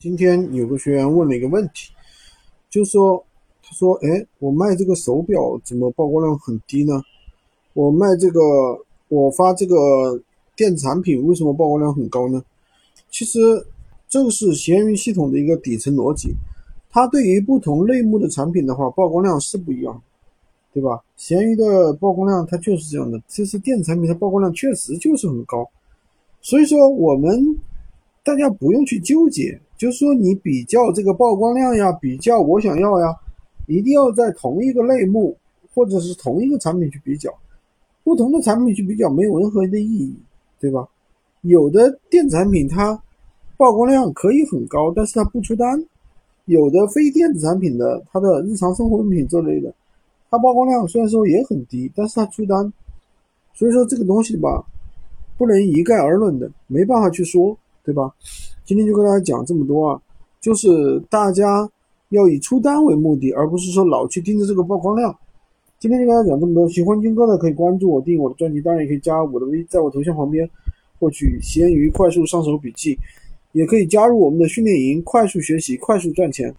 今天有个学员问了一个问题，就说，他说，哎，我卖这个手表怎么曝光量很低呢？我卖这个，我发这个电子产品为什么曝光量很高呢？其实这个是闲鱼系统的一个底层逻辑，它对于不同类目的产品的话，曝光量是不一样，对吧？闲鱼的曝光量它就是这样的，其实电子产品的曝光量确实就是很高，所以说我们。大家不用去纠结，就是说你比较这个曝光量呀，比较我想要呀，一定要在同一个类目或者是同一个产品去比较，不同的产品去比较没有任何的意义，对吧？有的电子产品它曝光量可以很高，但是它不出单；有的非电子产品的，它的日常生活用品这类的，它曝光量虽然说也很低，但是它出单。所以说这个东西吧，不能一概而论的，没办法去说。对吧？今天就跟大家讲这么多啊，就是大家要以出单为目的，而不是说老去盯着这个曝光量。今天就跟大家讲这么多，喜欢军哥的可以关注我，订我的专辑，当然也可以加我的微，在我头像旁边获取闲鱼快速上手笔记，也可以加入我们的训练营，快速学习，快速赚钱。